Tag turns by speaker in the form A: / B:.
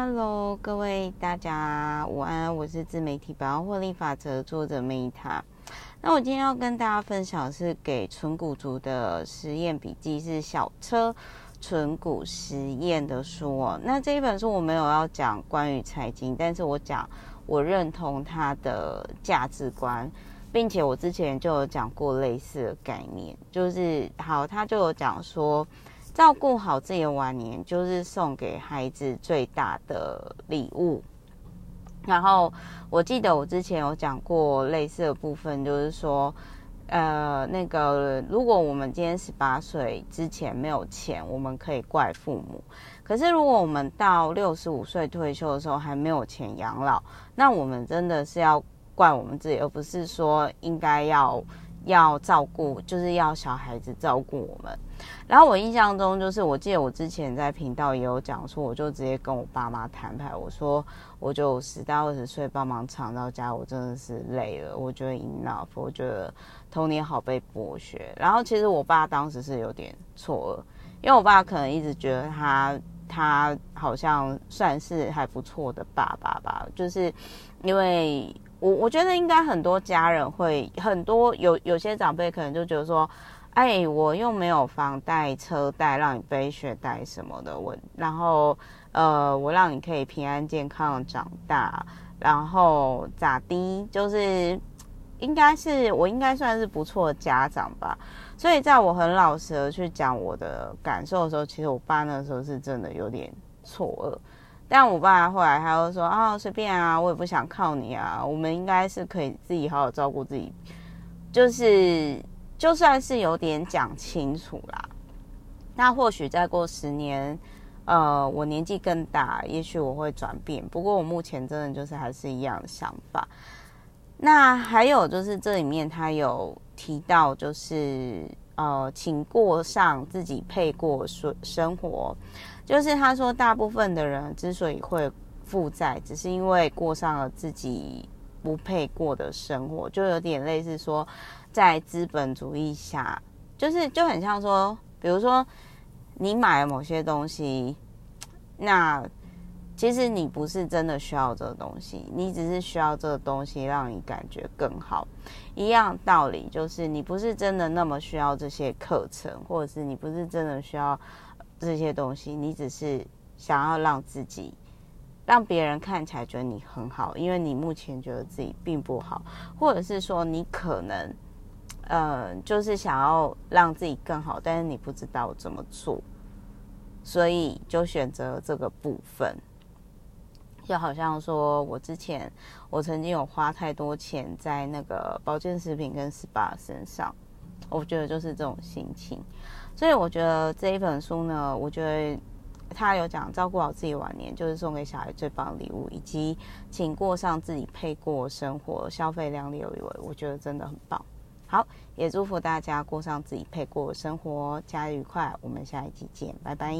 A: Hello，各位大家午安，我是自媒体百万获利法则作者 Meta。那我今天要跟大家分享的是给存股族的实验笔记，是小车存股实验的书哦。那这一本书我没有要讲关于财经，但是我讲我认同它的价值观，并且我之前就有讲过类似的概念，就是好，他就有讲说。照顾好自己的晚年，就是送给孩子最大的礼物。然后我记得我之前有讲过类似的部分，就是说，呃，那个如果我们今天十八岁之前没有钱，我们可以怪父母；可是如果我们到六十五岁退休的时候还没有钱养老，那我们真的是要怪我们自己，而不是说应该要。要照顾，就是要小孩子照顾我们。然后我印象中，就是我记得我之前在频道也有讲说，我就直接跟我爸妈摊牌，我说我就十到二十岁帮忙长到家，我真的是累了，我觉得 enough，我觉得童年好被剥削。然后其实我爸当时是有点错愕，因为我爸可能一直觉得他他好像算是还不错的爸爸吧，就是因为。我我觉得应该很多家人会很多有有些长辈可能就觉得说，哎，我又没有房贷车贷让你背学贷什么的，我然后呃我让你可以平安健康长大，然后咋的，就是应该是我应该算是不错的家长吧。所以在我很老实的去讲我的感受的时候，其实我爸那时候是真的有点错愕。但我爸后来他又说啊，随便啊，我也不想靠你啊，我们应该是可以自己好好照顾自己，就是就算是有点讲清楚啦。那或许再过十年，呃，我年纪更大，也许我会转变。不过我目前真的就是还是一样的想法。那还有就是这里面他有提到，就是呃，请过上自己配过生生活。就是他说，大部分的人之所以会负债，只是因为过上了自己不配过的生活，就有点类似说，在资本主义下，就是就很像说，比如说你买了某些东西，那其实你不是真的需要这个东西，你只是需要这个东西让你感觉更好。一样道理，就是你不是真的那么需要这些课程，或者是你不是真的需要。这些东西，你只是想要让自己，让别人看起来觉得你很好，因为你目前觉得自己并不好，或者是说你可能，呃，就是想要让自己更好，但是你不知道怎么做，所以就选择这个部分。就好像说我之前，我曾经有花太多钱在那个保健食品跟 SPA 身上，我觉得就是这种心情。所以我觉得这一本书呢，我觉得他有讲照顾好自己晚年，就是送给小孩最棒的礼物，以及请过上自己配过生活，消费量力而为，我觉得真的很棒。好，也祝福大家过上自己配过的生活，假日愉快。我们下一期见，拜拜。